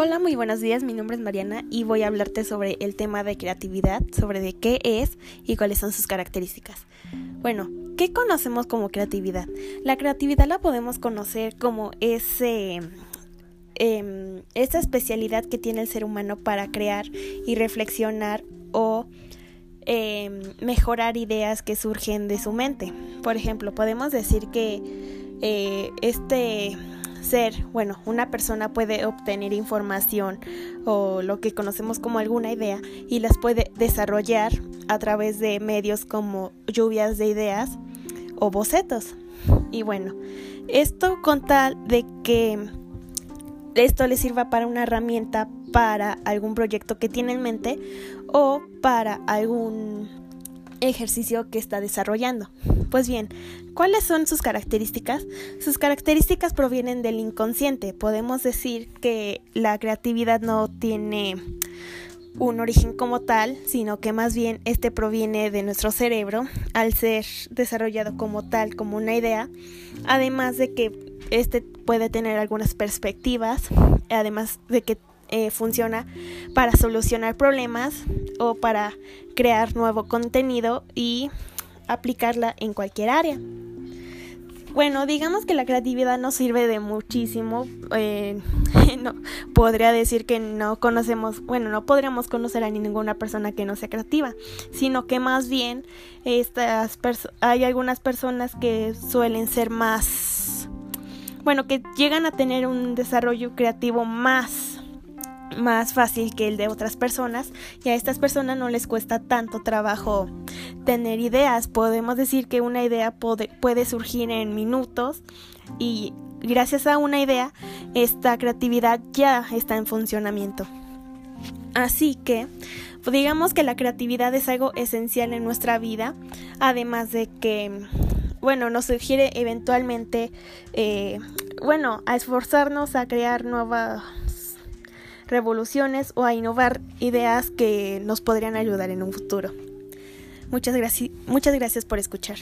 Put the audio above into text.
Hola, muy buenos días. Mi nombre es Mariana y voy a hablarte sobre el tema de creatividad, sobre de qué es y cuáles son sus características. Bueno, ¿qué conocemos como creatividad? La creatividad la podemos conocer como ese em, esa especialidad que tiene el ser humano para crear y reflexionar o em, mejorar ideas que surgen de su mente. Por ejemplo, podemos decir que eh, este ser, bueno, una persona puede obtener información o lo que conocemos como alguna idea y las puede desarrollar a través de medios como lluvias de ideas o bocetos. Y bueno, esto con tal de que esto le sirva para una herramienta para algún proyecto que tiene en mente o para algún ejercicio que está desarrollando. Pues bien, ¿cuáles son sus características? Sus características provienen del inconsciente. Podemos decir que la creatividad no tiene un origen como tal, sino que más bien este proviene de nuestro cerebro al ser desarrollado como tal, como una idea, además de que este puede tener algunas perspectivas, además de que eh, funciona para solucionar problemas o para crear nuevo contenido y aplicarla en cualquier área. Bueno, digamos que la creatividad nos sirve de muchísimo. Eh, no, podría decir que no conocemos, bueno, no podríamos conocer a ninguna persona que no sea creativa, sino que más bien estas hay algunas personas que suelen ser más, bueno, que llegan a tener un desarrollo creativo más más fácil que el de otras personas y a estas personas no les cuesta tanto trabajo tener ideas. Podemos decir que una idea puede, puede surgir en minutos y gracias a una idea esta creatividad ya está en funcionamiento. Así que digamos que la creatividad es algo esencial en nuestra vida, además de que, bueno, nos sugiere eventualmente, eh, bueno, a esforzarnos a crear nuevas revoluciones o a innovar ideas que nos podrían ayudar en un futuro. Muchas, gracias muchas gracias por escuchar.